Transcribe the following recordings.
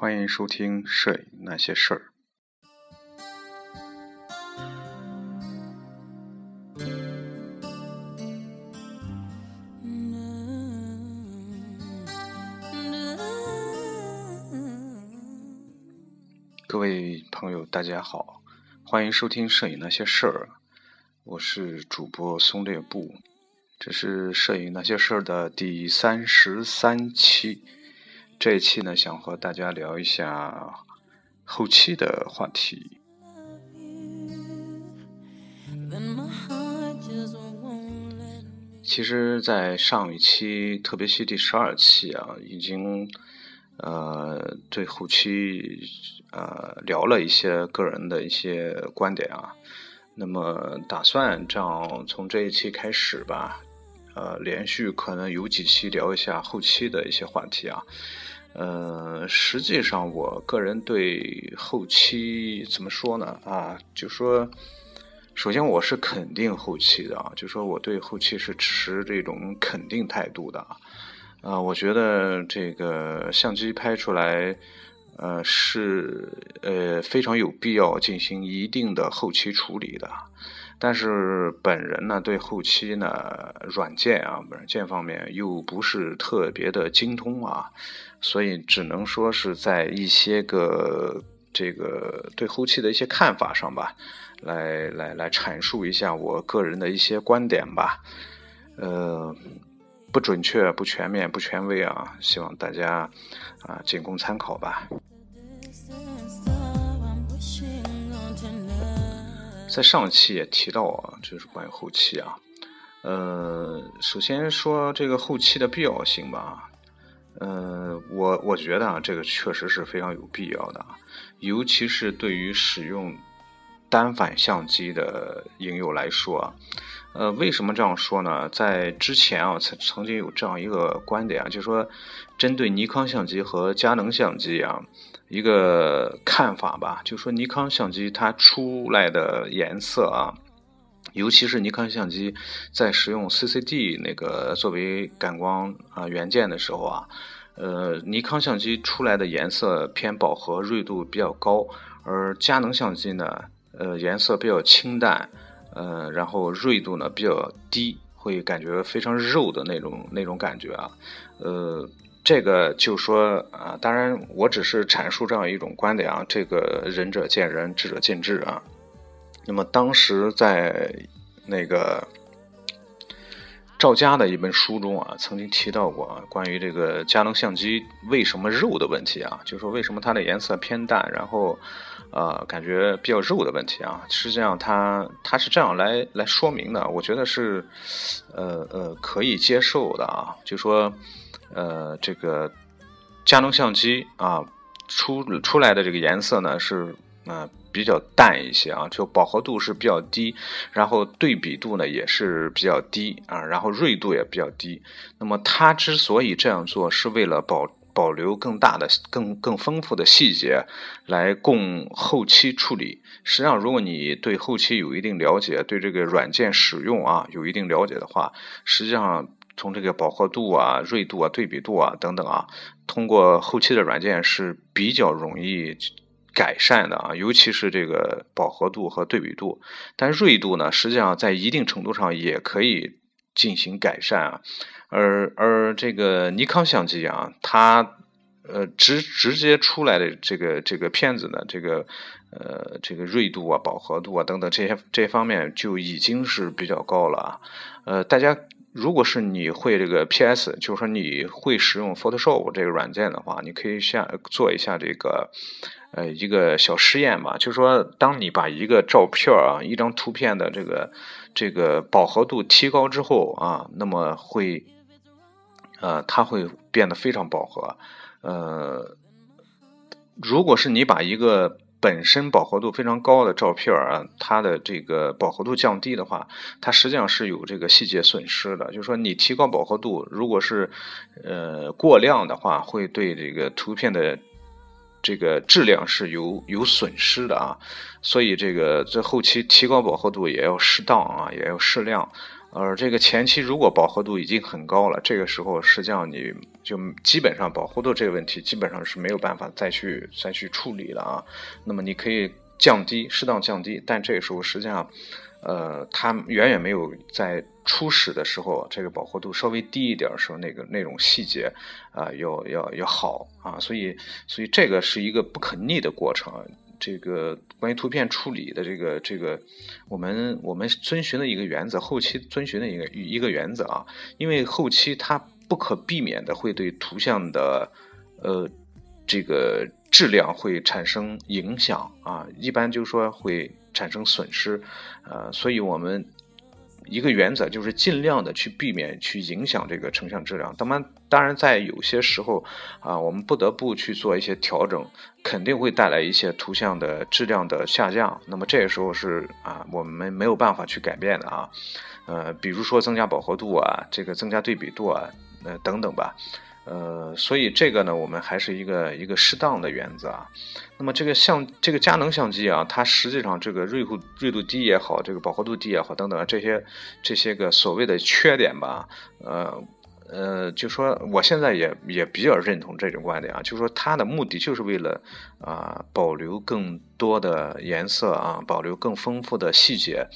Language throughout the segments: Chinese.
欢迎收听《摄影那些事儿》。各位朋友，大家好，欢迎收听《摄影那些事儿》，我是主播松烈布，这是《摄影那些事儿》的第三十三期。这一期呢，想和大家聊一下后期的话题。其实，在上一期，特别是第十二期啊，已经呃对后期呃聊了一些个人的一些观点啊。那么，打算这样从这一期开始吧，呃，连续可能有几期聊一下后期的一些话题啊。呃，实际上，我个人对后期怎么说呢？啊，就说，首先我是肯定后期的啊，就说我对后期是持这种肯定态度的啊。啊，我觉得这个相机拍出来，呃，是呃非常有必要进行一定的后期处理的。但是本人呢，对后期呢，软件啊，软件方面又不是特别的精通啊，所以只能说是在一些个这个对后期的一些看法上吧，来来来阐述一下我个人的一些观点吧，呃，不准确、不全面、不权威啊，希望大家啊仅供参考吧。在上期也提到啊，就是关于后期啊，呃，首先说这个后期的必要性吧，呃，我我觉得啊，这个确实是非常有必要的啊，尤其是对于使用单反相机的影友来说啊，呃，为什么这样说呢？在之前啊，曾曾经有这样一个观点啊，就是说，针对尼康相机和佳能相机啊。一个看法吧，就说尼康相机它出来的颜色啊，尤其是尼康相机在使用 CCD 那个作为感光啊元件的时候啊，呃，尼康相机出来的颜色偏饱和，锐度比较高，而佳能相机呢，呃，颜色比较清淡，呃，然后锐度呢比较低，会感觉非常肉的那种那种感觉啊，呃。这个就说啊，当然我只是阐述这样一种观点啊，这个仁者见仁，智者见智啊。那么当时在那个赵家的一本书中啊，曾经提到过啊关于这个佳能相机为什么肉的问题啊，就说为什么它的颜色偏淡，然后呃感觉比较肉的问题啊。实际上它它是这样来来说明的，我觉得是呃呃可以接受的啊，就说。呃，这个佳能相机啊，出出来的这个颜色呢是呃比较淡一些啊，就饱和度是比较低，然后对比度呢也是比较低啊，然后锐度也比较低。那么它之所以这样做，是为了保保留更大的、更更丰富的细节，来供后期处理。实际上，如果你对后期有一定了解，对这个软件使用啊有一定了解的话，实际上。从这个饱和度啊、锐度啊、对比度啊等等啊，通过后期的软件是比较容易改善的啊，尤其是这个饱和度和对比度。但锐度呢，实际上在一定程度上也可以进行改善啊。而而这个尼康相机啊，它呃直直接出来的这个这个片子呢，这个呃这个锐度啊、饱和度啊等等这些这些方面就已经是比较高了啊。呃，大家。如果是你会这个 PS，就是说你会使用 Photoshop 这个软件的话，你可以下做一下这个呃一个小实验吧。就是说，当你把一个照片啊，一张图片的这个这个饱和度提高之后啊，那么会呃它会变得非常饱和。呃，如果是你把一个本身饱和度非常高的照片啊，它的这个饱和度降低的话，它实际上是有这个细节损失的。就是说，你提高饱和度，如果是呃过量的话，会对这个图片的这个质量是有有损失的啊。所以，这个这后期提高饱和度也要适当啊，也要适量。而这个前期如果饱和度已经很高了，这个时候实际上你就基本上饱和度这个问题基本上是没有办法再去再去处理了啊。那么你可以降低，适当降低，但这个时候实际上，呃，它远远没有在初始的时候这个饱和度稍微低一点时候那个那种细节啊要要要好啊。所以所以这个是一个不可逆的过程。这个关于图片处理的这个这个，我们我们遵循的一个原则，后期遵循的一个一个原则啊，因为后期它不可避免的会对图像的呃这个质量会产生影响啊，一般就是说会产生损失，呃，所以我们。一个原则就是尽量的去避免去影响这个成像质量。当然，当然在有些时候啊，我们不得不去做一些调整，肯定会带来一些图像的质量的下降。那么这个时候是啊，我们没有办法去改变的啊。呃，比如说增加饱和度啊，这个增加对比度啊，呃等等吧。呃，所以这个呢，我们还是一个一个适当的原则啊。那么这个相这个佳能相机啊，它实际上这个锐度锐度低也好，这个饱和度低也好，等等这些这些个所谓的缺点吧，呃。呃，就说我现在也也比较认同这种观点啊，就说它的目的就是为了啊保留更多的颜色啊，保留更丰富的细节，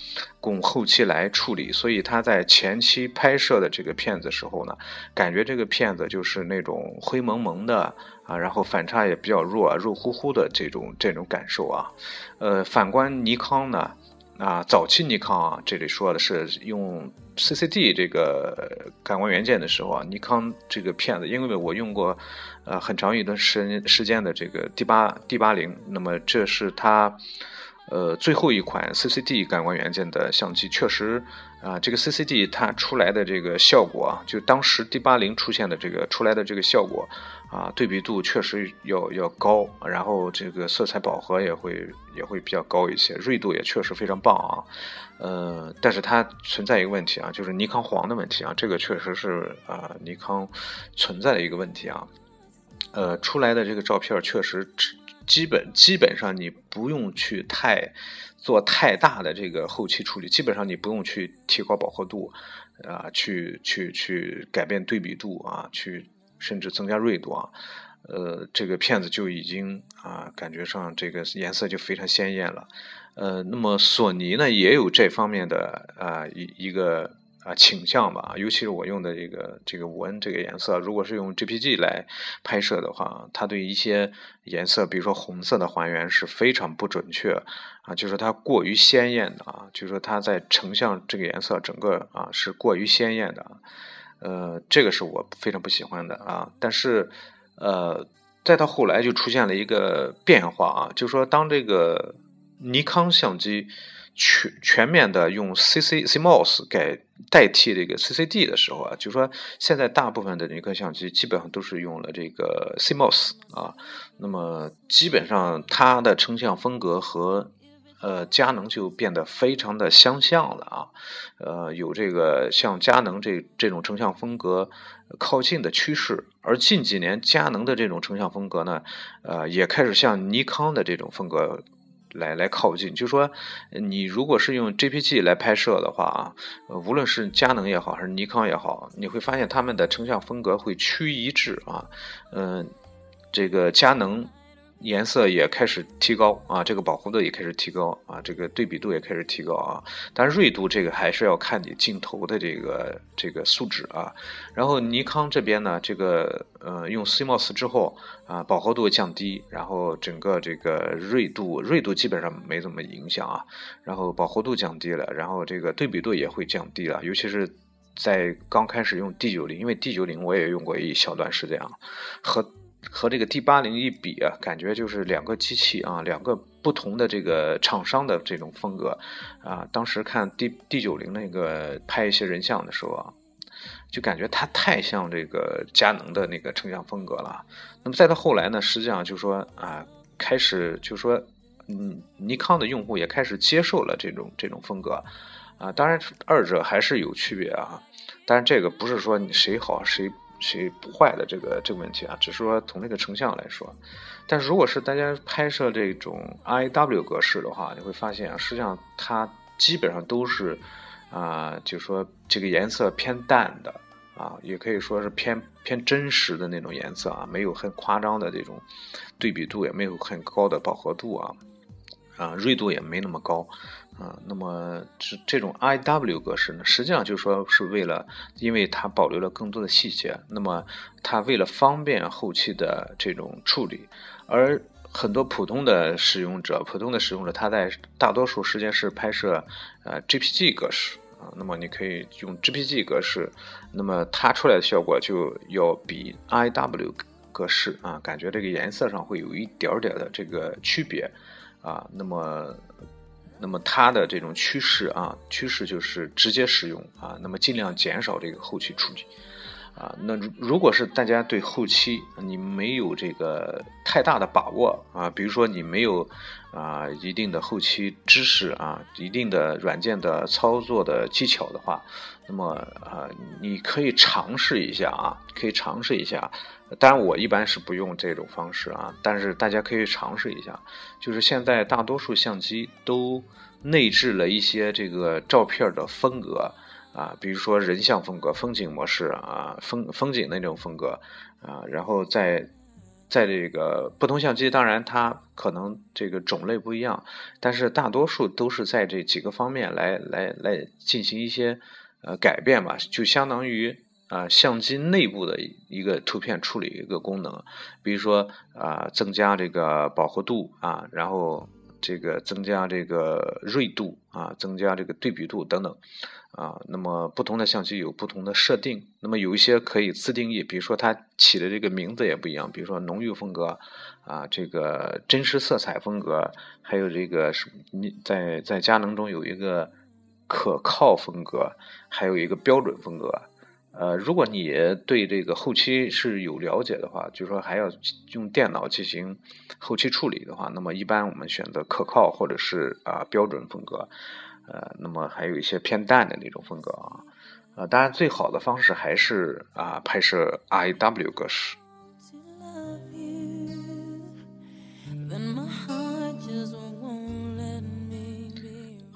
供后期来处理。所以他在前期拍摄的这个片子时候呢，感觉这个片子就是那种灰蒙蒙的啊，然后反差也比较弱，肉乎乎的这种这种感受啊。呃，反观尼康呢。啊，早期尼康啊，这里说的是用 CCD 这个感光元件的时候啊，尼康这个片子，因为我用过，呃，很长一段时时间的这个 D 八 D 八零，那么这是它，呃，最后一款 CCD 感光元件的相机，确实啊，这个 CCD 它出来的这个效果啊，就当时 D 八零出现的这个出来的这个效果。啊，对比度确实要要高，然后这个色彩饱和也会也会比较高一些，锐度也确实非常棒啊。呃，但是它存在一个问题啊，就是尼康黄的问题啊，这个确实是啊尼康存在的一个问题啊。呃，出来的这个照片确实基本基本上你不用去太做太大的这个后期处理，基本上你不用去提高饱和度啊，去去去改变对比度啊，去。甚至增加锐度啊，呃，这个片子就已经啊，感觉上这个颜色就非常鲜艳了，呃，那么索尼呢也有这方面的啊一一个啊倾向吧，尤其是我用的这个这个五 N 这个颜色，如果是用 JPG 来拍摄的话，它对一些颜色，比如说红色的还原是非常不准确啊，就是它过于鲜艳的啊，就是说它在成像这个颜色整个啊是过于鲜艳的。呃，这个是我非常不喜欢的啊，但是，呃，再到后来就出现了一个变化啊，就是说当这个尼康相机全全面的用 C C CMOS 改代替这个 C C D 的时候啊，就是说现在大部分的尼康相机基本上都是用了这个 CMOS 啊，那么基本上它的成像风格和。呃，佳能就变得非常的相像了啊，呃，有这个像佳能这这种成像风格靠近的趋势，而近几年佳能的这种成像风格呢，呃，也开始向尼康的这种风格来来靠近。就说你如果是用 JPG 来拍摄的话啊，无论是佳能也好，还是尼康也好，你会发现他们的成像风格会趋一致啊，嗯，这个佳能。颜色也开始提高啊，这个饱和度也开始提高啊，这个对比度也开始提高啊。但锐度这个还是要看你镜头的这个这个素质啊。然后尼康这边呢，这个呃用 CMOS 之后啊，饱和度降低，然后整个这个锐度锐度基本上没怎么影响啊。然后饱和度降低了，然后这个对比度也会降低了，尤其是在刚开始用 D 九零，因为 D 九零我也用过一小段时间啊，和。和这个 D 八零一比啊，感觉就是两个机器啊，两个不同的这个厂商的这种风格啊。当时看 D D 九零那个拍一些人像的时候啊，就感觉它太像这个佳能的那个成像风格了。那么再到后来呢，实际上就说啊，开始就说，嗯，尼康的用户也开始接受了这种这种风格啊。当然，二者还是有区别啊。但是这个不是说你谁好谁。谁不坏的这个这个问题啊，只是说从这个成像来说，但是如果是大家拍摄这种 I W 格式的话，你会发现啊，实际上它基本上都是啊，就是说这个颜色偏淡的啊，也可以说是偏偏真实的那种颜色啊，没有很夸张的这种对比度，也没有很高的饱和度啊，啊，锐度也没那么高啊。那么这这种 I W 格式呢，实际上就说是为了，因为它保留了更多的细节，那么它为了方便后期的这种处理，而很多普通的使用者，普通的使用者，他在大多数时间是拍摄呃 JPG 格式啊，那么你可以用 JPG 格式，那么它出来的效果就要比 IW 格式啊，感觉这个颜色上会有一点点的这个区别啊，那么那么它的这种趋势啊，趋势就是直接使用啊，那么尽量减少这个后期处理。啊，那如果是大家对后期你没有这个太大的把握啊，比如说你没有啊一定的后期知识啊，一定的软件的操作的技巧的话，那么啊你可以尝试一下啊，可以尝试一下。当然我一般是不用这种方式啊，但是大家可以尝试一下。就是现在大多数相机都内置了一些这个照片的风格。啊，比如说人像风格、风景模式啊，风风景那种风格啊，然后在在这个不同相机，当然它可能这个种类不一样，但是大多数都是在这几个方面来来来进行一些呃改变吧，就相当于啊相机内部的一个图片处理一个功能，比如说啊增加这个饱和度啊，然后这个增加这个锐度啊，增加这个对比度等等。啊，那么不同的相机有不同的设定，那么有一些可以自定义，比如说它起的这个名字也不一样，比如说浓郁风格，啊，这个真实色彩风格，还有这个是你在在佳能中有一个可靠风格，还有一个标准风格。呃，如果你对这个后期是有了解的话，就是说还要用电脑进行后期处理的话，那么一般我们选择可靠或者是啊标准风格。呃，那么还有一些偏淡的那种风格啊，呃，当然最好的方式还是啊拍摄 Riw 格式。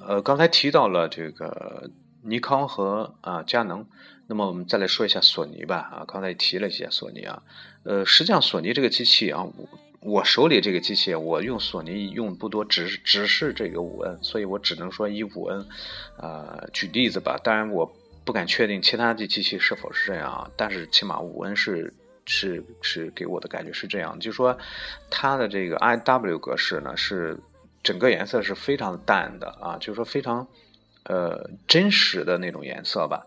呃，刚才提到了这个尼康和啊佳能，那么我们再来说一下索尼吧啊，刚才提了一下索尼啊，呃，实际上索尼这个机器啊。我我手里这个机器，我用索尼用不多，只只是这个五 N，所以我只能说以五 N，呃，举例子吧。当然，我不敢确定其他的机器是否是这样啊。但是起码五 N 是是是给我的感觉是这样，就是说它的这个 I W 格式呢，是整个颜色是非常淡的啊，就是说非常呃真实的那种颜色吧，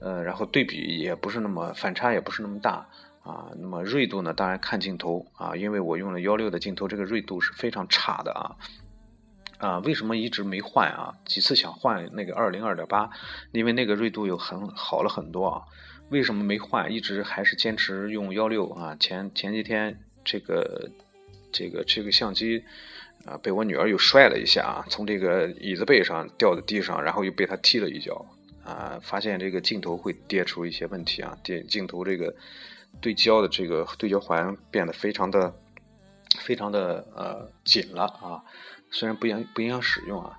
呃，然后对比也不是那么反差也不是那么大。啊，那么锐度呢？当然看镜头啊，因为我用了幺六的镜头，这个锐度是非常差的啊。啊，为什么一直没换啊？几次想换那个二零二点八，因为那个锐度又很好了很多啊。为什么没换？一直还是坚持用幺六啊。前前几天这个这个这个相机啊，被我女儿又摔了一下啊，从这个椅子背上掉在地上，然后又被她踢了一脚啊，发现这个镜头会跌出一些问题啊，跌镜头这个。对焦的这个对焦环变得非常的、非常的呃紧了啊，虽然不影不影响使用啊，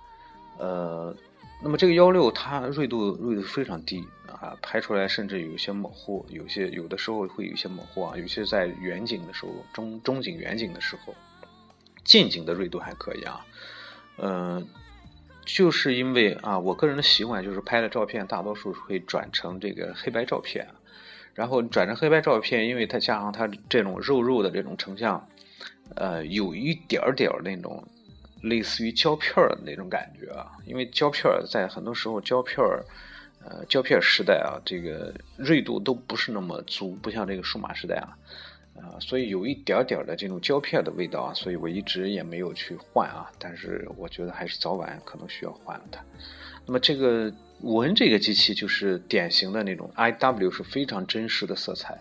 呃，那么这个幺六它锐度锐度非常低啊，拍出来甚至有一些模糊，有些有的时候会有一些模糊啊，尤其是在远景的时候，中中景远景的时候，近景的锐度还可以啊，嗯，就是因为啊，我个人的习惯就是拍的照片大多数会转成这个黑白照片。然后转成黑白照片，因为它加上它这种肉肉的这种成像，呃，有一点点那种类似于胶片儿的那种感觉啊。因为胶片儿在很多时候胶片儿呃，胶片时代啊，这个锐度都不是那么足，不像这个数码时代啊，啊，所以有一点点的这种胶片的味道啊，所以我一直也没有去换啊。但是我觉得还是早晚可能需要换了它。那么这个。文这个机器就是典型的那种 I W 是非常真实的色彩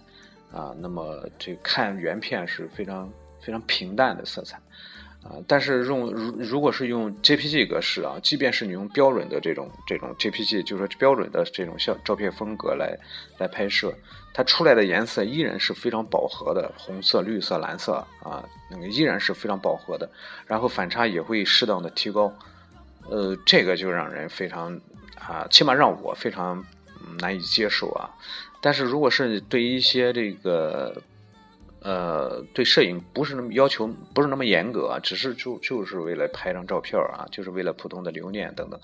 啊，那么这看原片是非常非常平淡的色彩啊，但是用如如果是用 J P G 格式啊，即便是你用标准的这种这种 J P G，就是说标准的这种像照片风格来来拍摄，它出来的颜色依然是非常饱和的，红色、绿色、蓝色啊，那个依然是非常饱和的，然后反差也会适当的提高，呃，这个就让人非常。啊，起码让我非常难以接受啊。但是如果是对一些这个。呃，对摄影不是那么要求，不是那么严格啊，只是就就是为了拍张照片啊，就是为了普通的留念等等。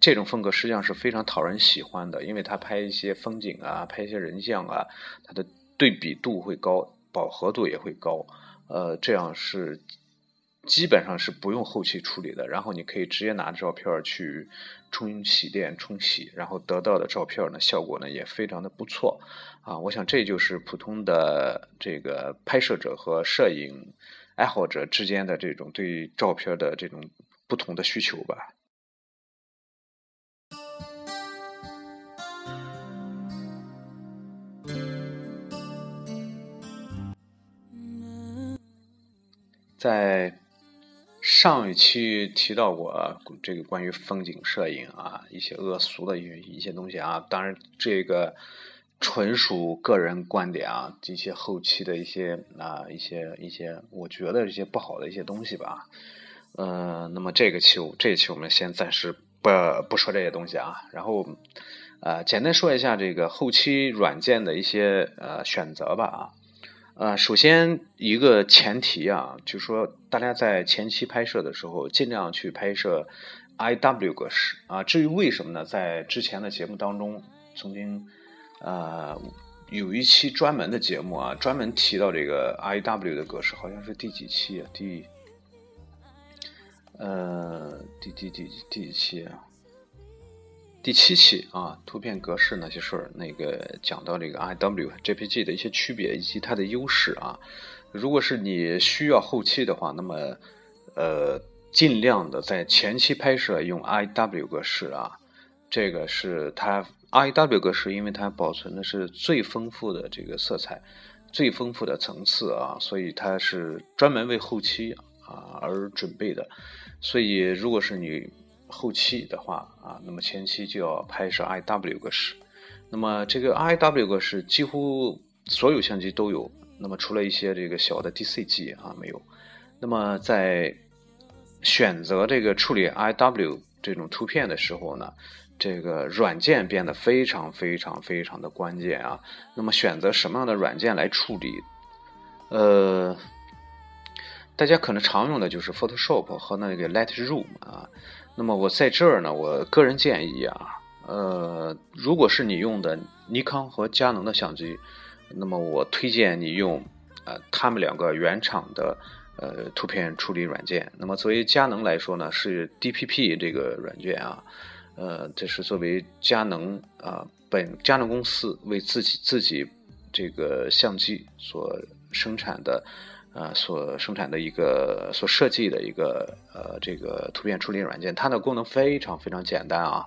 这种风格实际上是非常讨人喜欢的，因为他拍一些风景啊，拍一些人像啊，它的对比度会高，饱和度也会高。呃，这样是基本上是不用后期处理的，然后你可以直接拿着照片去冲洗店冲洗，然后得到的照片呢，效果呢也非常的不错。啊，我想这就是普通的这个拍摄者和摄影爱好者之间的这种对照片的这种不同的需求吧。在上一期提到过这个关于风景摄影啊，一些恶俗的一些一些东西啊，当然这个。纯属个人观点啊，这些后期的一些啊一些一些，我觉得一些不好的一些东西吧。呃，那么这个期这一期我们先暂时不不说这些东西啊，然后呃简单说一下这个后期软件的一些呃选择吧啊。呃，首先一个前提啊，就是说大家在前期拍摄的时候，尽量去拍摄 IW 格式啊。至于为什么呢？在之前的节目当中曾经。呃，有一期专门的节目啊，专门提到这个 I W 的格式，好像是第几期啊？第呃，第第第第几期啊？第七期啊，图片格式那些事儿，那个讲到这个 I W J P G 的一些区别以及它的优势啊。如果是你需要后期的话，那么呃，尽量的在前期拍摄用 I W 格式啊，这个是它。Rw 格式，因为它保存的是最丰富的这个色彩，最丰富的层次啊，所以它是专门为后期啊而准备的。所以，如果是你后期的话啊，那么前期就要拍摄 rw 格式。那么这个 rw 格式几乎所有相机都有，那么除了一些这个小的 DC 机啊没有。那么在选择这个处理 rw 这种图片的时候呢？这个软件变得非常非常非常的关键啊！那么选择什么样的软件来处理？呃，大家可能常用的就是 Photoshop 和那个 Lightroom 啊。那么我在这儿呢，我个人建议啊，呃，如果是你用的尼康和佳能的相机，那么我推荐你用呃他们两个原厂的呃图片处理软件。那么作为佳能来说呢，是 DPP 这个软件啊。呃，这是作为佳能啊，本佳能公司为自己自己这个相机所生产的，呃，所生产的一个所设计的一个呃这个图片处理软件，它的功能非常非常简单啊，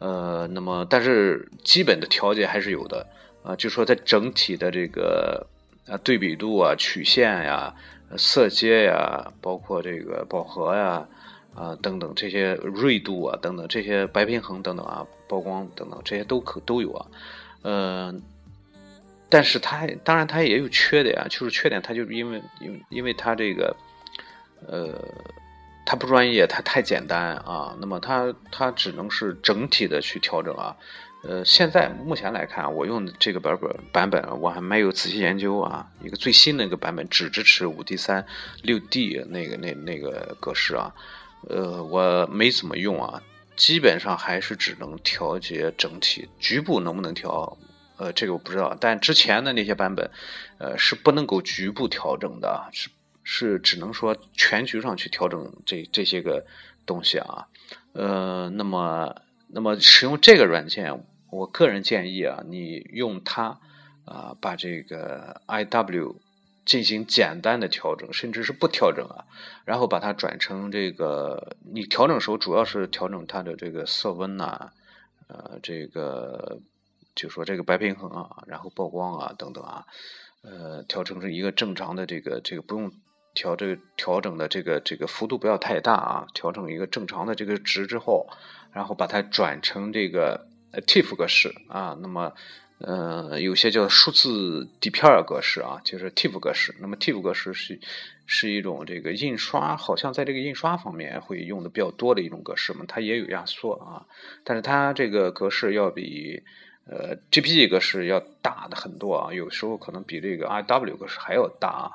呃，那么但是基本的调节还是有的啊，就说在整体的这个啊对比度啊、曲线呀、色阶呀，包括这个饱和呀。啊等等这些锐度啊，等等这些白平衡等等啊，曝光等等这些都可都有啊，呃，但是它当然它也有缺点啊，就是缺点它就是因为因为因为它这个呃它不专业，它太简单啊，那么它它只能是整体的去调整啊，呃，现在目前来看，我用的这个版本版本我还没有仔细研究啊，一个最新的一个版本只支持五 D 三六 D 那个那那个格式啊。呃，我没怎么用啊，基本上还是只能调节整体，局部能不能调？呃，这个我不知道。但之前的那些版本，呃，是不能够局部调整的，是是只能说全局上去调整这这些个东西啊。呃，那么那么使用这个软件，我个人建议啊，你用它啊，把这个 I W。进行简单的调整，甚至是不调整啊，然后把它转成这个，你调整时候主要是调整它的这个色温呐，呃，这个就说这个白平衡啊，然后曝光啊等等啊，呃，调整成一个正常的这个这个不用调这个调整的这个这个幅度不要太大啊，调整一个正常的这个值之后，然后把它转成这个 TIFF 格式啊，那么。呃，有些叫数字底片格式啊，就是 TIFF 格式。那么 TIFF 格式是是一种这个印刷，好像在这个印刷方面会用的比较多的一种格式嘛。它也有压缩啊，但是它这个格式要比呃 GPG 格式要大的很多啊，有时候可能比这个 Rw 格式还要大啊。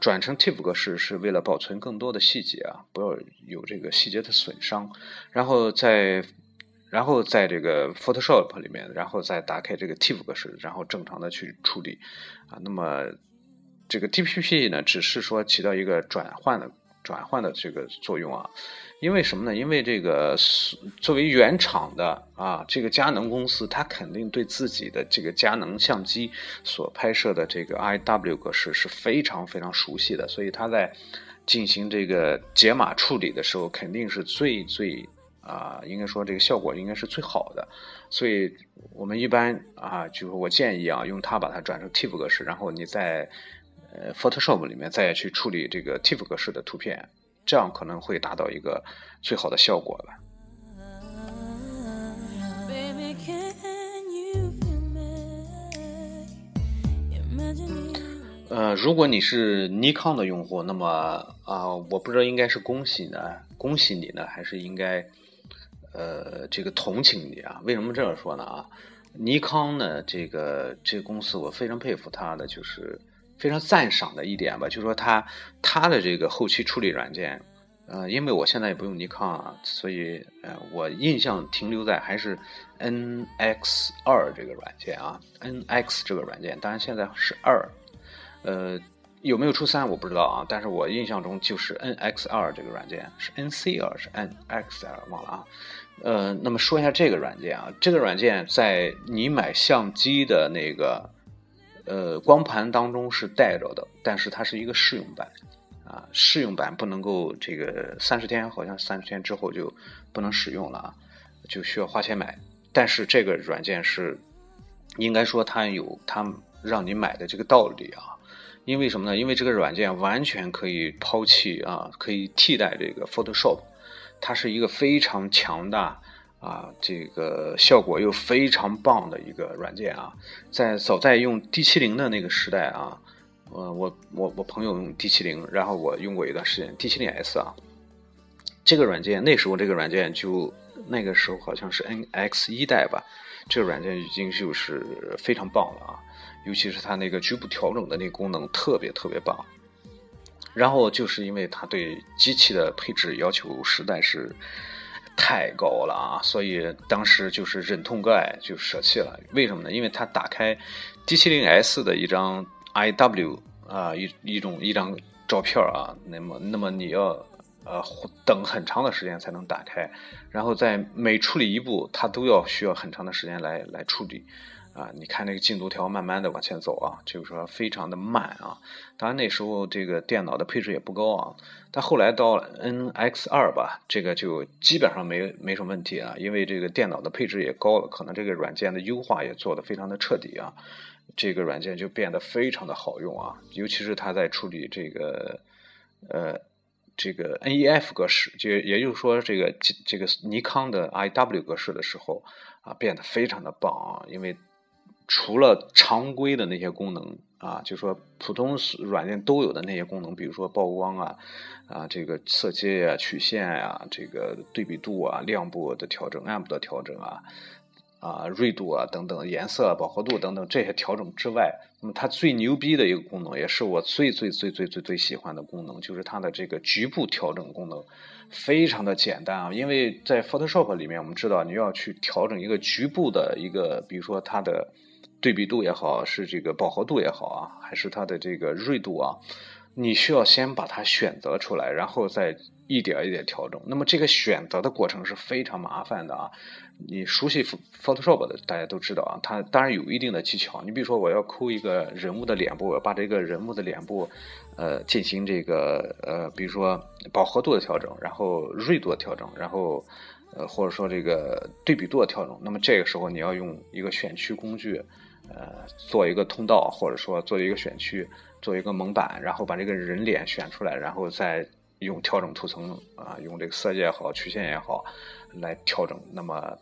转成 TIFF 格式是为了保存更多的细节啊，不要有这个细节的损伤，然后在。然后在这个 Photoshop 里面，然后再打开这个 TIFF 格式，然后正常的去处理啊。那么这个 DPP 呢，只是说起到一个转换的转换的这个作用啊。因为什么呢？因为这个作为原厂的啊，这个佳能公司，它肯定对自己的这个佳能相机所拍摄的这个 IW 格式是非常非常熟悉的，所以它在进行这个解码处理的时候，肯定是最最。啊，应该说这个效果应该是最好的，所以我们一般啊，就是我建议啊，用它把它转成 TIFF 格式，然后你在呃 Photoshop 里面再去处理这个 TIFF 格式的图片，这样可能会达到一个最好的效果了。呃，如果你是尼康的用户，那么啊，我不知道应该是恭喜呢，恭喜你呢，还是应该。呃，这个同情你啊？为什么这样说呢？啊，尼康呢，这个这个公司我非常佩服他的，就是非常赞赏的一点吧，就是说他他的这个后期处理软件，呃，因为我现在也不用尼康啊，所以呃，我印象停留在还是 NX 二这个软件啊，NX 这个软件，当然现在是二，呃。有没有出三我不知道啊，但是我印象中就是 NX 二这个软件是 NC 二是 NX 二忘了啊，呃，那么说一下这个软件啊，这个软件在你买相机的那个呃光盘当中是带着的，但是它是一个试用版啊，试用版不能够这个三十天好像三十天之后就不能使用了啊，就需要花钱买，但是这个软件是应该说它有它让你买的这个道理啊。因为什么呢？因为这个软件完全可以抛弃啊，可以替代这个 Photoshop，它是一个非常强大啊，这个效果又非常棒的一个软件啊。在早在用 D 七零的那个时代啊，呃，我我我朋友用 D 七零，然后我用过一段时间 D 七零 S 啊，这个软件那时候这个软件就那个时候好像是 NX 一代吧，这个软件已经就是非常棒了啊。尤其是它那个局部调整的那个功能特别特别棒，然后就是因为它对机器的配置要求实在是太高了啊，所以当时就是忍痛割爱就舍弃了。为什么呢？因为它打开 D70S 的一张 IW 啊一一种一张照片啊，那么那么你要呃等很长的时间才能打开，然后在每处理一步，它都要需要很长的时间来来处理。啊，你看那个进度条慢慢的往前走啊，就是说非常的慢啊。当然那时候这个电脑的配置也不高啊，但后来到 NX 二吧，这个就基本上没没什么问题啊，因为这个电脑的配置也高了，可能这个软件的优化也做得非常的彻底啊，这个软件就变得非常的好用啊，尤其是它在处理这个呃这个 NEF 格式，就也就是说这个这个尼康的 IW 格式的时候啊，变得非常的棒啊，因为。除了常规的那些功能啊，就说普通软件都有的那些功能，比如说曝光啊，啊这个色阶呀、曲线呀、这个对比度啊、亮部的调整、暗部的调整啊、啊锐度啊等等、颜色饱和度等等这些调整之外，那么它最牛逼的一个功能，也是我最最最最最最喜欢的功能，就是它的这个局部调整功能，非常的简单啊。因为在 Photoshop 里面，我们知道你要去调整一个局部的一个，比如说它的。对比度也好，是这个饱和度也好啊，还是它的这个锐度啊，你需要先把它选择出来，然后再一点一点调整。那么这个选择的过程是非常麻烦的啊。你熟悉 Photoshop 的大家都知道啊，它当然有一定的技巧。你比如说，我要抠一个人物的脸部，我把这个人物的脸部，呃，进行这个呃，比如说饱和度的调整，然后锐度的调整，然后呃，或者说这个对比度的调整。那么这个时候你要用一个选区工具。呃，做一个通道，或者说做一个选区，做一个蒙版，然后把这个人脸选出来，然后再用调整图层啊，用这个色阶也好，曲线也好，来调整。那么，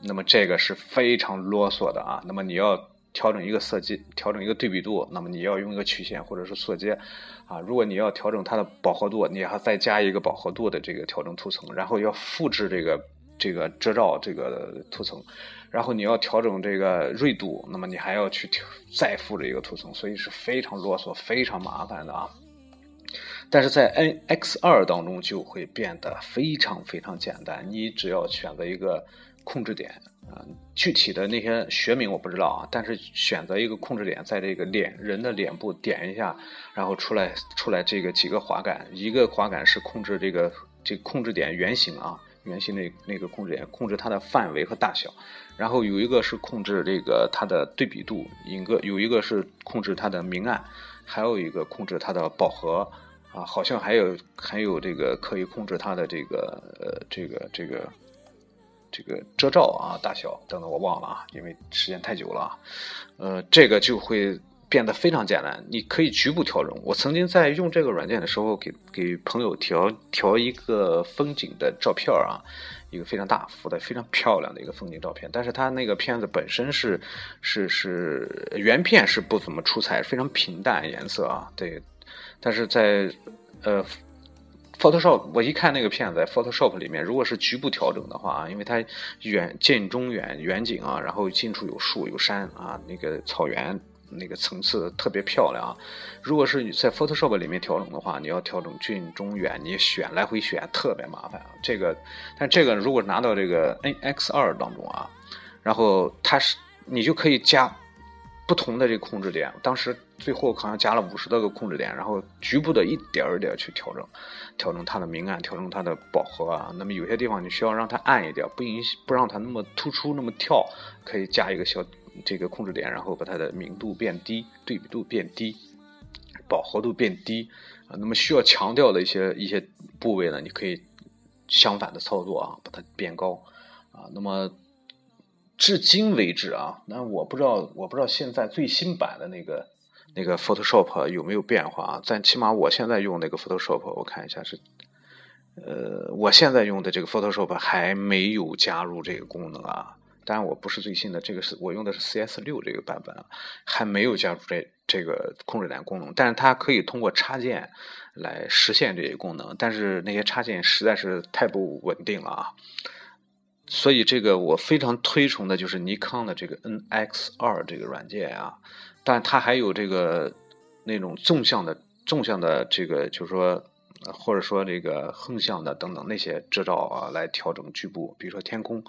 那么这个是非常啰嗦的啊。那么你要调整一个色阶，调整一个对比度，那么你要用一个曲线或者是色阶，啊，如果你要调整它的饱和度，你还再加一个饱和度的这个调整图层，然后要复制这个这个遮罩这个图层，然后你要调整这个锐度，那么你还要去调再复制一个图层，所以是非常啰嗦、非常麻烦的啊。但是在 NX 二当中就会变得非常非常简单，你只要选择一个控制点啊，具体的那些学名我不知道啊，但是选择一个控制点，在这个脸人的脸部点一下，然后出来出来这个几个滑杆，一个滑杆是控制这个这控制点圆形啊，圆形那那个控制点控制它的范围和大小，然后有一个是控制这个它的对比度，一个有一个是控制它的明暗，还有一个控制它的饱和。啊，好像还有还有这个可以控制它的这个呃这个这个这个遮罩啊大小等等，我忘了啊，因为时间太久了。呃，这个就会变得非常简单，你可以局部调整。我曾经在用这个软件的时候，给给朋友调调一个风景的照片啊，一个非常大幅的、非常漂亮的一个风景照片。但是它那个片子本身是是是原片是不怎么出彩，非常平淡颜色啊，对。但是在呃，Photoshop 我一看那个片子在 Photoshop 里面，如果是局部调整的话啊，因为它远近中远远景啊，然后近处有树有山啊，那个草原那个层次特别漂亮啊。如果是你在 Photoshop 里面调整的话，你要调整近中远，你选来回选特别麻烦啊。这个，但这个如果拿到这个 NX 二当中啊，然后它是你就可以加。不同的这个控制点，当时最后好像加了五十多个控制点，然后局部的一点儿点儿去调整，调整它的明暗，调整它的饱和啊。那么有些地方你需要让它暗一点，不影不让它那么突出那么跳，可以加一个小这个控制点，然后把它的明度变低，对比度变低，饱和度变低啊。那么需要强调的一些一些部位呢，你可以相反的操作啊，把它变高啊。那么。至今为止啊，那我不知道，我不知道现在最新版的那个那个 Photoshop 有没有变化啊？但起码我现在用那个 Photoshop，我看一下是，呃，我现在用的这个 Photoshop 还没有加入这个功能啊。当然我不是最新的，这个是我用的是 CS 六这个版本啊，还没有加入这这个控制点功能。但是它可以通过插件来实现这些功能，但是那些插件实在是太不稳定了啊。所以这个我非常推崇的就是尼康的这个 NX 二这个软件啊，但它还有这个那种纵向的纵向的这个就是说。或者说这个横向的等等那些遮罩啊，来调整局部，比如说天空，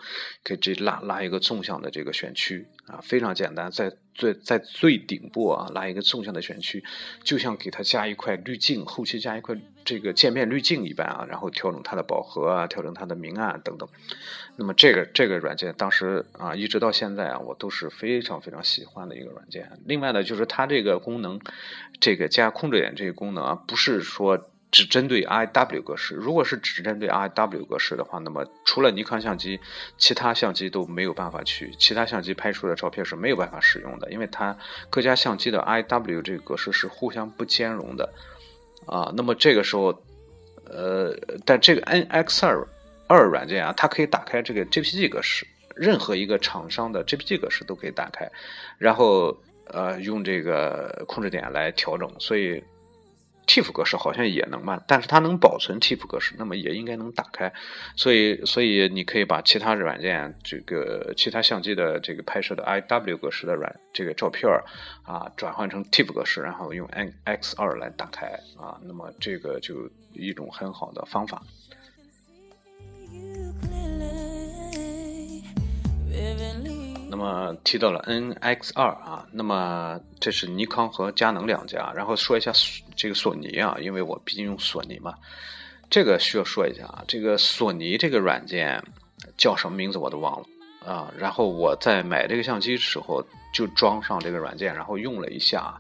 可以直接拉拉一个纵向的这个选区啊，非常简单，在最在最顶部啊拉一个纵向的选区，就像给它加一块滤镜，后期加一块这个渐变滤镜一般啊，然后调整它的饱和啊，调整它的明暗等等。那么这个这个软件当时啊，一直到现在啊，我都是非常非常喜欢的一个软件。另外呢，就是它这个功能，这个加控制点这个功能啊，不是说。只针对 IW 格式，如果是只针对 IW 格式的话，那么除了尼康相机，其他相机都没有办法去，其他相机拍出的照片是没有办法使用的，因为它各家相机的 IW 这个格式是互相不兼容的啊。那么这个时候，呃，但这个 NX 二二软件啊，它可以打开这个 JPG 格式，任何一个厂商的 JPG 格式都可以打开，然后呃用这个控制点来调整，所以。TIFF 格式好像也能慢，但是它能保存 TIFF 格式，那么也应该能打开。所以，所以你可以把其他软件，这个其他相机的这个拍摄的 IW 格式的软这个照片啊，转换成 TIFF 格式，然后用 NX 二来打开啊，那么这个就一种很好的方法。那么提到了 NX 二啊，那么这是尼康和佳能两家，然后说一下这个索尼啊，因为我毕竟用索尼嘛，这个需要说一下啊，这个索尼这个软件叫什么名字我都忘了啊，然后我在买这个相机的时候就装上这个软件，然后用了一下，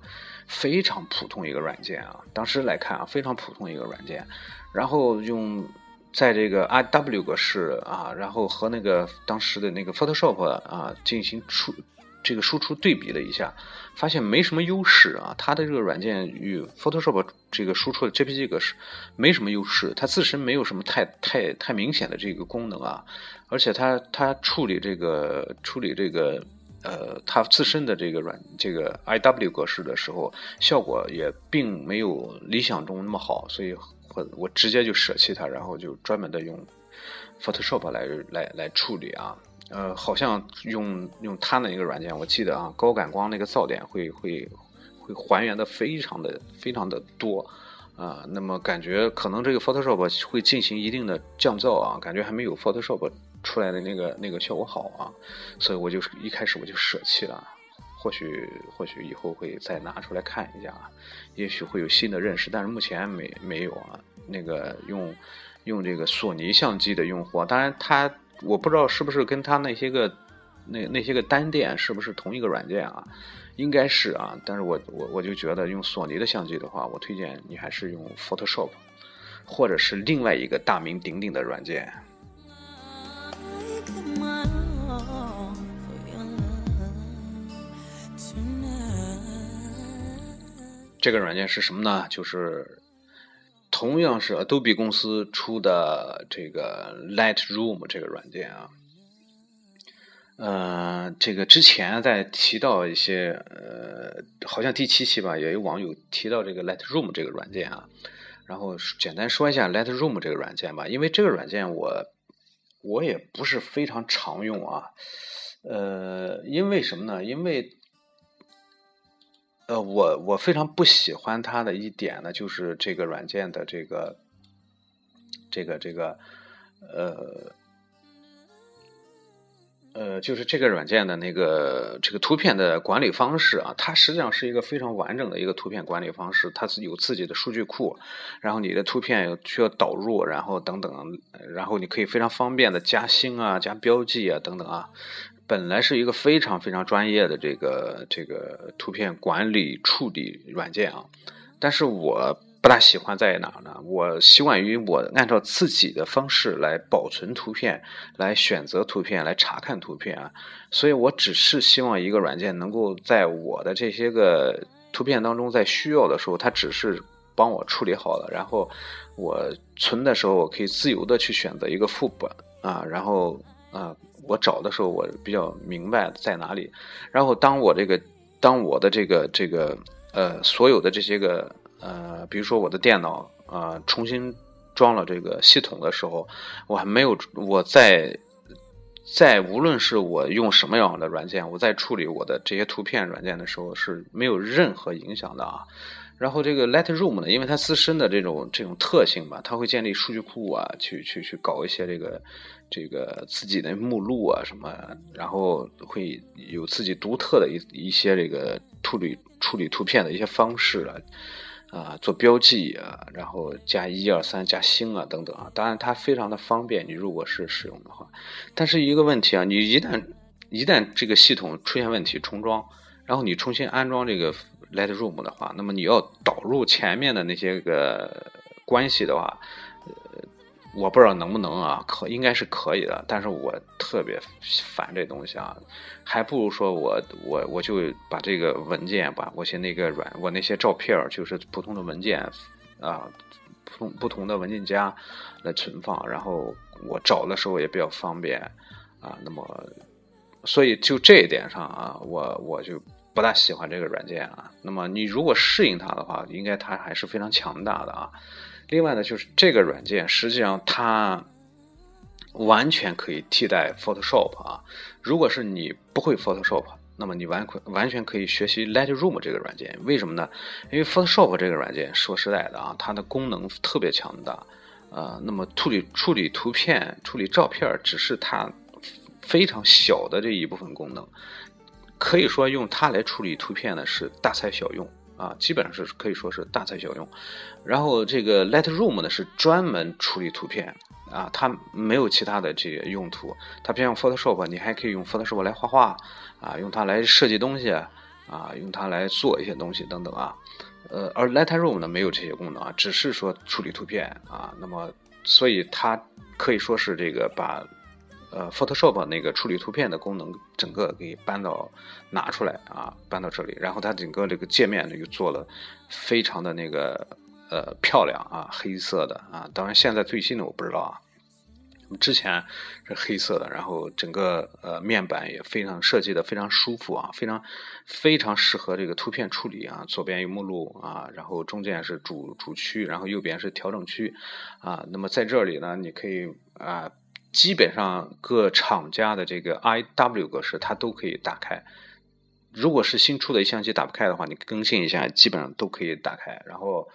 非常普通一个软件啊，当时来看啊，非常普通一个软件，然后用。在这个 IW 格式啊，然后和那个当时的那个 Photoshop 啊进行出这个输出对比了一下，发现没什么优势啊。它的这个软件与 Photoshop 这个输出的 JPG 格式没什么优势，它自身没有什么太太太明显的这个功能啊。而且它它处理这个处理这个呃，它自身的这个软这个 IW 格式的时候，效果也并没有理想中那么好，所以我我直接就舍弃它，然后就专门的用 Photoshop 来来来处理啊。呃，好像用用它的那个软件，我记得啊，高感光那个噪点会会会还原的非常的非常的多啊。那么感觉可能这个 Photoshop 会进行一定的降噪啊，感觉还没有 Photoshop。出来的那个那个效果好啊，所以我就一开始我就舍弃了，或许或许以后会再拿出来看一下啊，也许会有新的认识，但是目前没没有啊。那个用用这个索尼相机的用户，当然他我不知道是不是跟他那些个那那些个单电是不是同一个软件啊？应该是啊，但是我我我就觉得用索尼的相机的话，我推荐你还是用 Photoshop，或者是另外一个大名鼎鼎的软件。这个软件是什么呢？就是同样是 Adobe 公司出的这个 Lightroom 这个软件啊。呃，这个之前在提到一些呃，好像第七期吧，也有网友提到这个 Lightroom 这个软件啊。然后简单说一下 Lightroom 这个软件吧，因为这个软件我我也不是非常常用啊。呃，因为什么呢？因为呃，我我非常不喜欢它的一点呢，就是这个软件的这个这个这个呃呃，就是这个软件的那个这个图片的管理方式啊，它实际上是一个非常完整的一个图片管理方式，它是有自己的数据库，然后你的图片需要导入，然后等等，然后你可以非常方便的加星啊、加标记啊等等啊。本来是一个非常非常专业的这个这个图片管理处理软件啊，但是我不大喜欢在哪儿呢？我习惯于我按照自己的方式来保存图片，来选择图片，来查看图片啊，所以我只是希望一个软件能够在我的这些个图片当中，在需要的时候，它只是帮我处理好了，然后我存的时候，我可以自由的去选择一个副本啊，然后啊。我找的时候，我比较明白在哪里。然后，当我这个，当我的这个这个呃，所有的这些个呃，比如说我的电脑啊，重新装了这个系统的时候，我还没有我在在无论是我用什么样的软件，我在处理我的这些图片软件的时候是没有任何影响的啊。然后这个 Lightroom 呢，因为它自身的这种这种特性吧，它会建立数据库啊，去去去搞一些这个这个自己的目录啊什么，然后会有自己独特的一一些这个处理处理图片的一些方式啊，啊做标记啊，然后加一二三加星啊等等啊，当然它非常的方便，你如果是使用的话，但是一个问题啊，你一旦一旦这个系统出现问题重装，然后你重新安装这个。Lightroom 的话，那么你要导入前面的那些个关系的话，呃，我不知道能不能啊，可应该是可以的，但是我特别烦这东西啊，还不如说我我我就把这个文件，把我些那个软，我那些照片就是普通的文件啊，不同不同的文件夹来存放，然后我找的时候也比较方便啊，那么所以就这一点上啊，我我就。不大喜欢这个软件啊，那么你如果适应它的话，应该它还是非常强大的啊。另外呢，就是这个软件实际上它完全可以替代 Photoshop 啊。如果是你不会 Photoshop，那么你完完全可以学习 Lightroom 这个软件。为什么呢？因为 Photoshop 这个软件说实在的啊，它的功能特别强大啊。那么处理处理图片、处理照片只是它非常小的这一部分功能。可以说用它来处理图片呢是大材小用啊，基本上是可以说是大材小用。然后这个 Lightroom 呢是专门处理图片啊，它没有其他的这个用途。它不像 Photoshop，你还可以用 Photoshop 来画画啊，用它来设计东西啊，用它来做一些东西等等啊。呃，而 Lightroom 呢没有这些功能啊，只是说处理图片啊。那么所以它可以说是这个把。呃，Photoshop 那个处理图片的功能，整个给搬到拿出来啊，搬到这里，然后它整个这个界面呢又做了非常的那个呃漂亮啊，黑色的啊，当然现在最新的我不知道啊。之前是黑色的，然后整个呃面板也非常设计的非常舒服啊，非常非常适合这个图片处理啊。左边有目录啊，然后中间是主主区，然后右边是调整区啊。那么在这里呢，你可以啊，基本上各厂家的这个 IW 格式它都可以打开。如果是新出的相机打不开的话，你更新一下，基本上都可以打开，然后。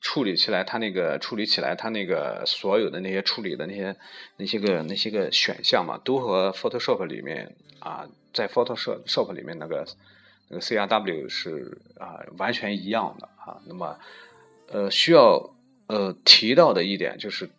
处理起来，它那个处理起来，它那个所有的那些处理的那些那些个那些个选项嘛，都和 Photoshop 里面啊，在 Photoshop 里面那个那个 CRW 是啊完全一样的啊。那么呃需要呃提到的一点就是。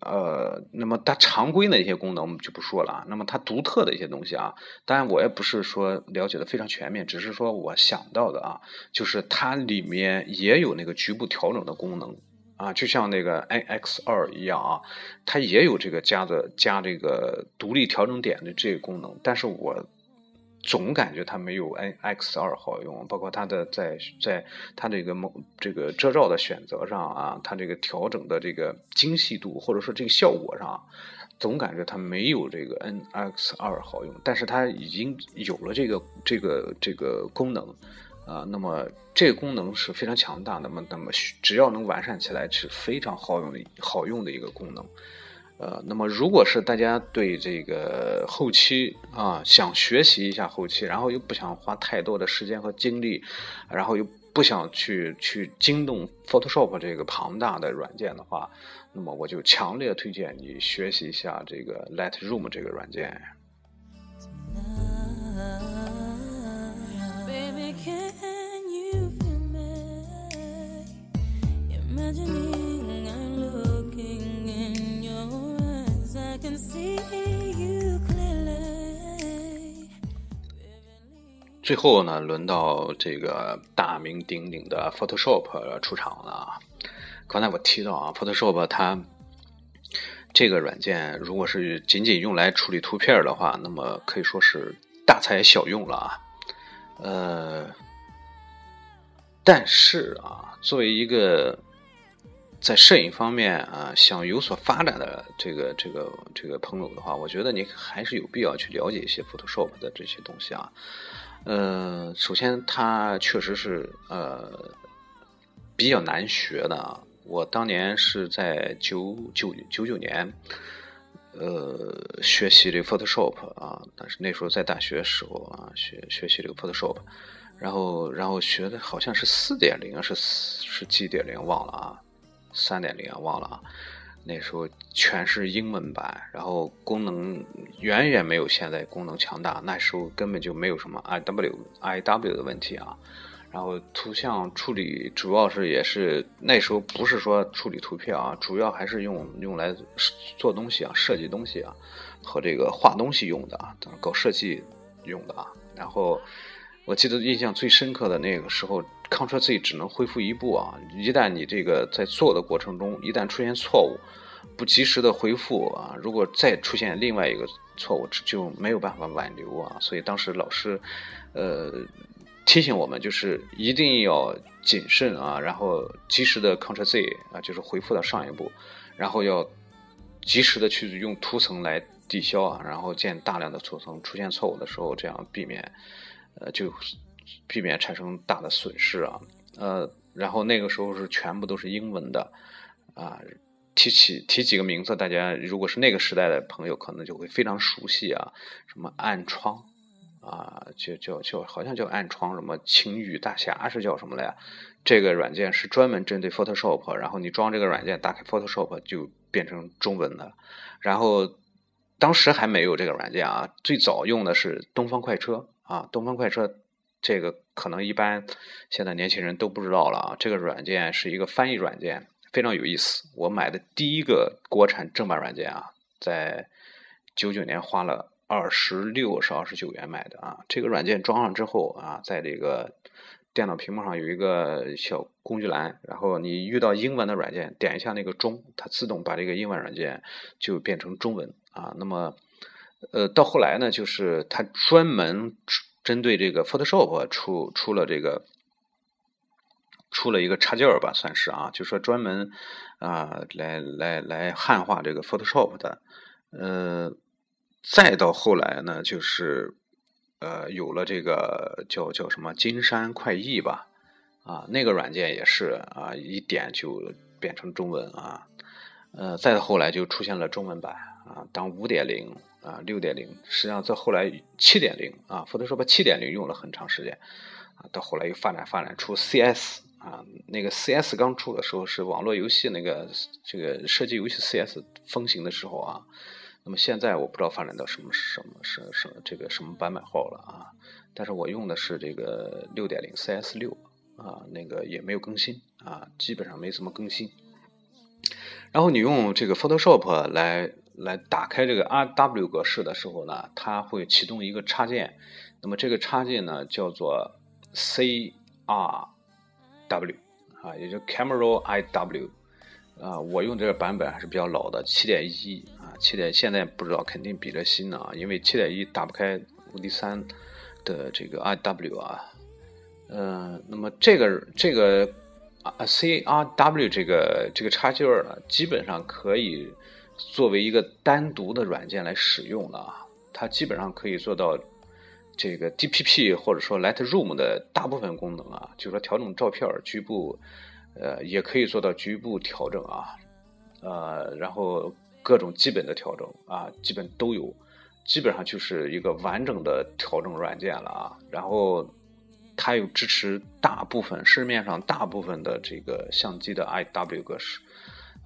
呃，那么它常规的一些功能我们就不说了啊。那么它独特的一些东西啊，当然我也不是说了解的非常全面，只是说我想到的啊，就是它里面也有那个局部调整的功能啊，就像那个 NX 二一样啊，它也有这个加的加这个独立调整点的这个功能，但是我。总感觉它没有 N X 二好用，包括它的在在它这个某这个遮罩的选择上啊，它这个调整的这个精细度或者说这个效果上，总感觉它没有这个 N X 二好用。但是它已经有了这个这个这个功能啊，那么这个功能是非常强大的。那么那么只要能完善起来，是非常好用的好用的一个功能。呃，那么如果是大家对这个后期啊想学习一下后期，然后又不想花太多的时间和精力，然后又不想去去惊动 Photoshop 这个庞大的软件的话，那么我就强烈推荐你学习一下这个 Lightroom 这个软件。Can see you 最后呢，轮到这个大名鼎鼎的 Photoshop 出场了。刚才我提到啊，Photoshop 它这个软件，如果是仅仅用来处理图片的话，那么可以说是大材小用了啊。呃，但是啊，作为一个在摄影方面啊想有所发展的这个这个这个朋友的话，我觉得你还是有必要去了解一些 Photoshop 的这些东西啊。呃，首先它确实是呃比较难学的。我当年是在九九九九年，呃，学习这个 Photoshop 啊，但是那时候在大学时候啊，学学习这个 Photoshop，然后然后学的好像是四点零是是几点零忘了啊，三点零啊忘了啊。那时候全是英文版，然后功能远远没有现在功能强大。那时候根本就没有什么 I W I W 的问题啊。然后图像处理主要是也是那时候不是说处理图片啊，主要还是用用来做东西啊、设计东西啊和这个画东西用的啊，搞设计用的啊。然后我记得印象最深刻的那个时候，Ctrl Z 只能恢复一步啊。一旦你这个在做的过程中一旦出现错误，不及时的回复啊，如果再出现另外一个错误，就没有办法挽留啊。所以当时老师，呃，提醒我们就是一定要谨慎啊，然后及时的 Ctrl Z 啊，就是回复到上一步，然后要及时的去用图层来抵消啊，然后建大量的图层，出现错误的时候，这样避免，呃，就避免产生大的损失啊。呃，然后那个时候是全部都是英文的啊。提起提几个名字，大家如果是那个时代的朋友，可能就会非常熟悉啊，什么暗窗啊，叫叫叫，好像叫暗窗，什么晴雨大侠是叫什么来呀？这个软件是专门针对 Photoshop，然后你装这个软件，打开 Photoshop 就变成中文的。然后当时还没有这个软件啊，最早用的是东方快车啊，东方快车这个可能一般现在年轻人都不知道了啊，这个软件是一个翻译软件。非常有意思，我买的第一个国产正版软件啊，在九九年花了二十六是二十九元买的啊。这个软件装上之后啊，在这个电脑屏幕上有一个小工具栏，然后你遇到英文的软件，点一下那个中，它自动把这个英文软件就变成中文啊。那么，呃，到后来呢，就是它专门针对这个 Photoshop 出出了这个。出了一个插件吧，算是啊，就说专门啊来来来汉化这个 Photoshop 的。呃，再到后来呢，就是呃有了这个叫叫什么金山快译吧，啊那个软件也是啊一点就变成中文啊。呃，再到后来就出现了中文版啊，当五点零啊六点零，实际上在后来七点零啊，Photoshop 七点零用了很长时间啊，到后来又发展发展出 CS。啊，那个 CS 刚出的时候是网络游戏那个这个射击游戏 CS 风行的时候啊，那么现在我不知道发展到什么什么什什这个什么版本号了啊，但是我用的是这个六点零 CS 六啊，那个也没有更新啊，基本上没怎么更新。然后你用这个 Photoshop 来来打开这个 RW 格式的时候呢，它会启动一个插件，那么这个插件呢叫做 CR。W 啊，也就 Camera IW 啊，我用这个版本还是比较老的，七点一啊，七点现在不知道，肯定比这新的啊，因为七点一打不开五 D 三的这个 IW 啊，嗯，那么这个这个啊 CRW 这个这个插件呢，基本上可以作为一个单独的软件来使用的啊，它基本上可以做到。这个 DPP 或者说 Lightroom 的大部分功能啊，就是说调整照片局部，呃，也可以做到局部调整啊，呃，然后各种基本的调整啊，基本都有，基本上就是一个完整的调整软件了啊。然后它又支持大部分市面上大部分的这个相机的 IW 格式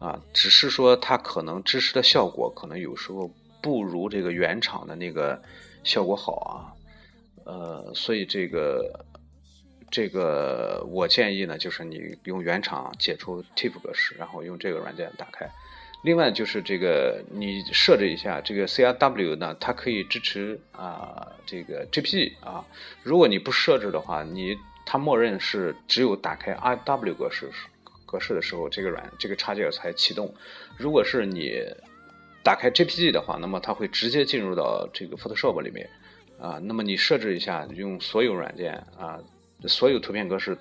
啊，只是说它可能支持的效果可能有时候不如这个原厂的那个效果好啊。呃，所以这个这个我建议呢，就是你用原厂解除 TIFF 格式，然后用这个软件打开。另外就是这个你设置一下这个 CRW 呢，它可以支持啊这个 JPG 啊。如果你不设置的话，你它默认是只有打开 RW 格式格式的时候，这个软这个插件才启动。如果是你打开 JPG 的话，那么它会直接进入到这个 Photoshop 里面。啊，那么你设置一下，用所有软件啊，所有图片格式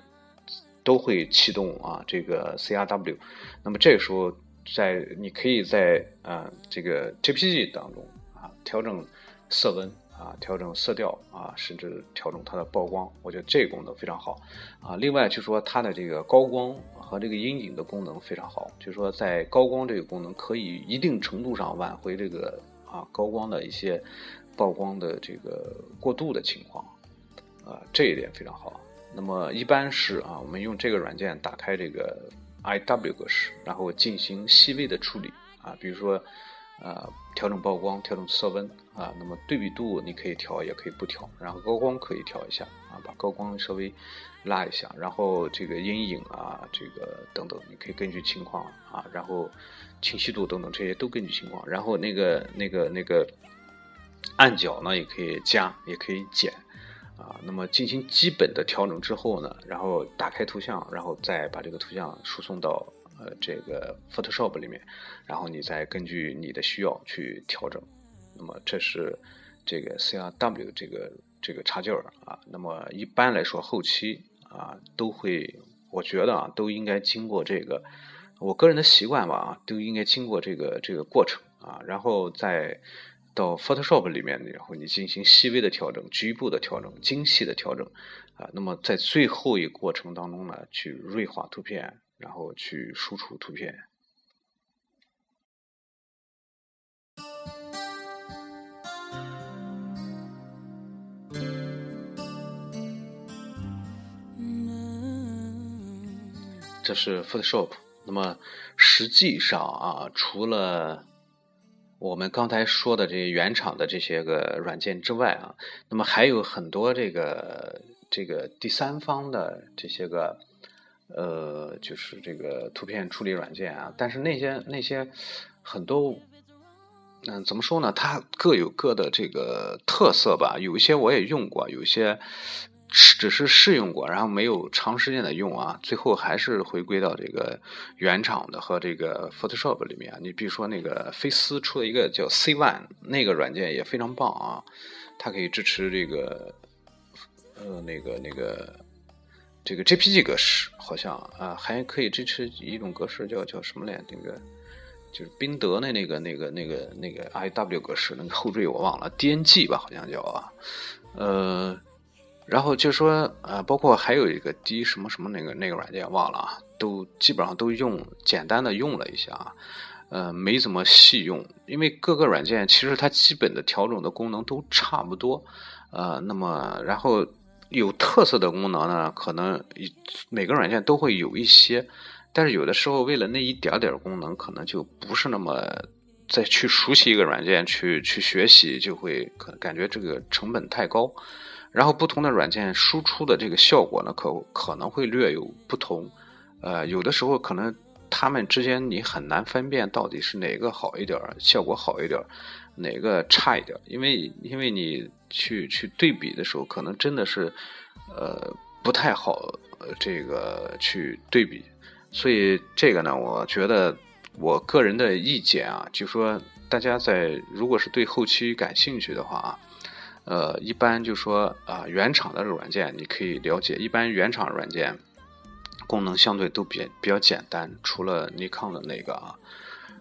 都会启动啊，这个 CRW。那么这个时候，在你可以在啊这个 JPG 当中啊调整色温啊，调整色调啊，甚至调整它的曝光。我觉得这个功能非常好啊。另外就说它的这个高光和这个阴影的功能非常好，就是说在高光这个功能可以一定程度上挽回这个啊高光的一些。曝光的这个过度的情况，啊，这一点非常好。那么一般是啊，我们用这个软件打开这个 IW 格式，然后进行细微的处理啊，比如说啊，调整曝光，调整色温啊，那么对比度你可以调，也可以不调，然后高光可以调一下啊，把高光稍微拉一下，然后这个阴影啊，这个等等，你可以根据情况啊，然后清晰度等等这些都根据情况，然后那个那个那个。暗角呢也可以加，也可以减，啊，那么进行基本的调整之后呢，然后打开图像，然后再把这个图像输送到呃这个 Photoshop 里面，然后你再根据你的需要去调整。那么这是这个 CRW 这个这个插件啊。那么一般来说后期啊都会，我觉得啊都应该经过这个，我个人的习惯吧啊都应该经过这个这个过程啊，然后再。到 Photoshop 里面，然后你进行细微的调整、局部的调整、精细的调整，啊，那么在最后一过程当中呢，去锐化图片，然后去输出图片。这是 Photoshop。那么实际上啊，除了我们刚才说的这些原厂的这些个软件之外啊，那么还有很多这个这个第三方的这些个呃，就是这个图片处理软件啊。但是那些那些很多，嗯，怎么说呢？它各有各的这个特色吧。有一些我也用过，有一些。只是试用过，然后没有长时间的用啊，最后还是回归到这个原厂的和这个 Photoshop 里面。你比如说那个飞思出了一个叫 C One 那个软件也非常棒啊，它可以支持这个呃那个那个这个 JPG 格式好像啊，还可以支持一种格式，叫叫什么来？那个就是宾得的那个那个那个那个 I W 格式，那个后缀我忘了，D N G 吧，好像叫啊。呃，然后就说呃，包括还有一个 D 什么什么那个那个软件忘了啊，都基本上都用简单的用了一下啊，呃，没怎么细用，因为各个软件其实它基本的调整的功能都差不多，呃，那么然后。有特色的功能呢，可能每个软件都会有一些，但是有的时候为了那一点点功能，可能就不是那么再去熟悉一个软件去去学习，就会可感觉这个成本太高。然后不同的软件输出的这个效果呢，可可能会略有不同。呃，有的时候可能它们之间你很难分辨到底是哪个好一点，效果好一点。哪个差一点？因为因为你去去对比的时候，可能真的是，呃，不太好，这个去对比。所以这个呢，我觉得我个人的意见啊，就说大家在如果是对后期感兴趣的话啊，呃，一般就说啊，原厂的软件你可以了解。一般原厂软件功能相对都比比较简单，除了尼康的那个啊。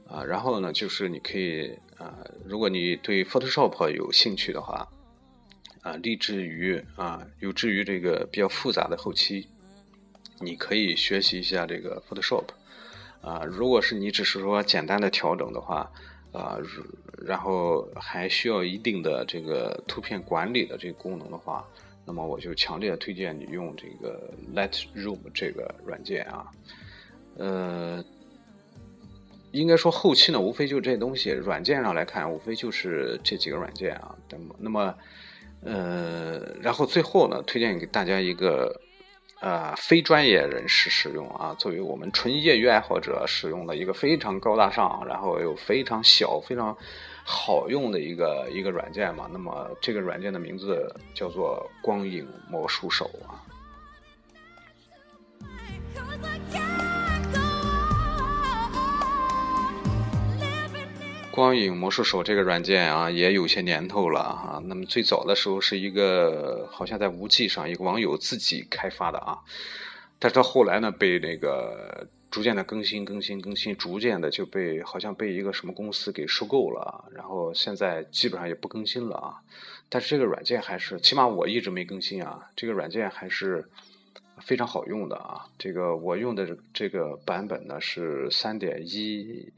啊，然后呢，就是你可以啊，如果你对 Photoshop 有兴趣的话，啊，立志于啊，有志于这个比较复杂的后期，你可以学习一下这个 Photoshop。啊，如果是你只是说简单的调整的话，啊，然后还需要一定的这个图片管理的这个功能的话，那么我就强烈推荐你用这个 Lightroom 这个软件啊，呃。应该说后期呢，无非就这些东西。软件上来看，无非就是这几个软件啊。那么，那么，呃，然后最后呢，推荐给大家一个，呃，非专业人士使用啊，作为我们纯业余爱好者使用的一个非常高大上，然后又非常小、非常好用的一个一个软件嘛。那么，这个软件的名字叫做光影魔术手啊。光影魔术手这个软件啊，也有些年头了啊。那么最早的时候是一个好像在无际上一个网友自己开发的啊，但是到后来呢，被那个逐渐的更新、更新、更新，逐渐的就被好像被一个什么公司给收购了，然后现在基本上也不更新了啊。但是这个软件还是，起码我一直没更新啊。这个软件还是非常好用的啊。这个我用的这个版本呢是三点一。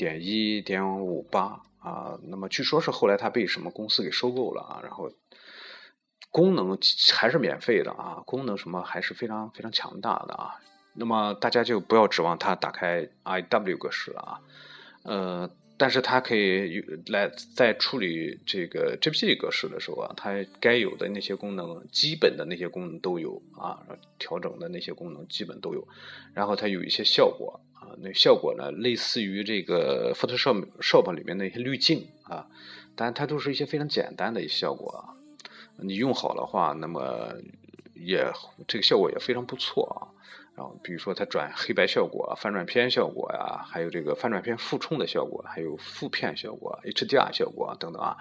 点一点五八啊，那么据说是后来它被什么公司给收购了啊，然后功能还是免费的啊，功能什么还是非常非常强大的啊，那么大家就不要指望它打开 I W 格式了啊，呃。但是它可以来在处理这个 G P G 格式的时候啊，它该有的那些功能，基本的那些功能都有啊，调整的那些功能基本都有。然后它有一些效果啊，那效果呢，类似于这个 Photoshop Shop 里面的一些滤镜啊，当然它都是一些非常简单的一些效果啊。你用好的话，那么也这个效果也非常不错啊。然后，比如说它转黑白效果、翻转片效果呀，还有这个翻转片复冲的效果，还有负片效果、HDR 效果等等啊，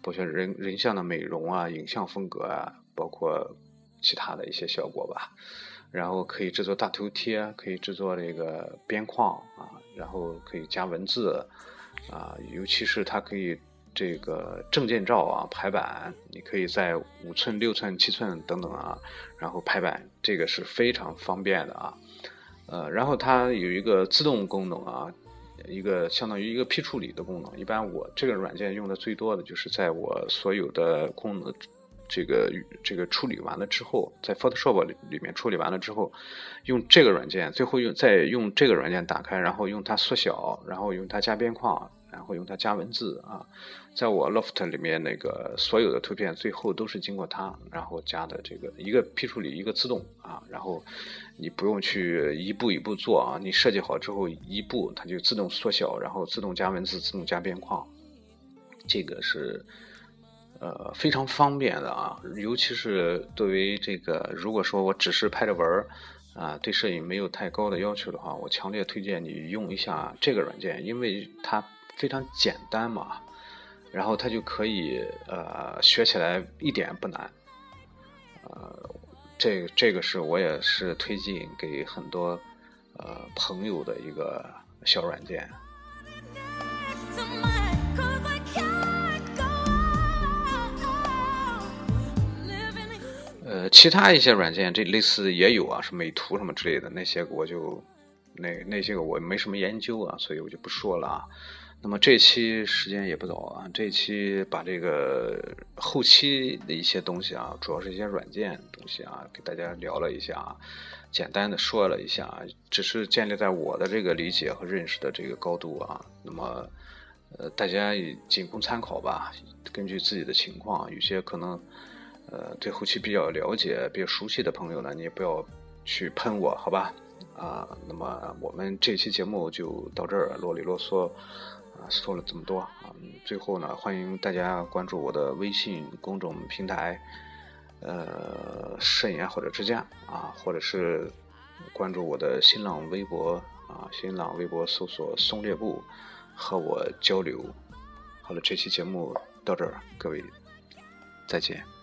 包括人人像的美容啊、影像风格啊，包括其他的一些效果吧。然后可以制作大头贴，可以制作这个边框啊，然后可以加文字啊，尤其是它可以。这个证件照啊，排版你可以在五寸、六寸、七寸等等啊，然后排版这个是非常方便的啊。呃，然后它有一个自动功能啊，一个相当于一个批处理的功能。一般我这个软件用的最多的就是在我所有的功能这个这个处理完了之后，在 Photoshop 里里面处理完了之后，用这个软件，最后用再用这个软件打开，然后用它缩小，然后用它加边框。然后用它加文字啊，在我 Loft 里面那个所有的图片最后都是经过它，然后加的这个一个批处理一个自动啊，然后你不用去一步一步做啊，你设计好之后一步它就自动缩小，然后自动加文字，自动加边框，这个是呃非常方便的啊，尤其是对于这个如果说我只是拍着玩儿啊，对摄影没有太高的要求的话，我强烈推荐你用一下这个软件，因为它。非常简单嘛，然后它就可以呃学起来一点不难，呃，这这个是我也是推荐给很多呃朋友的一个小软件。呃，其他一些软件，这类似也有啊，是美图什么之类的，那些我就那那些个我没什么研究啊，所以我就不说了啊。那么这期时间也不早啊，这期把这个后期的一些东西啊，主要是一些软件东西啊，给大家聊了一下，简单的说了一下，只是建立在我的这个理解和认识的这个高度啊。那么呃，大家也仅供参考吧，根据自己的情况，有些可能。呃，对后期比较了解、比较熟悉的朋友呢，你也不要去喷我，好吧？啊，那么我们这期节目就到这儿，啰里啰嗦啊，说了这么多啊。最后呢，欢迎大家关注我的微信公众平台，呃，慎言或者之家啊，或者是关注我的新浪微博啊，新浪微博搜索松猎部和我交流。好了，这期节目到这儿，各位再见。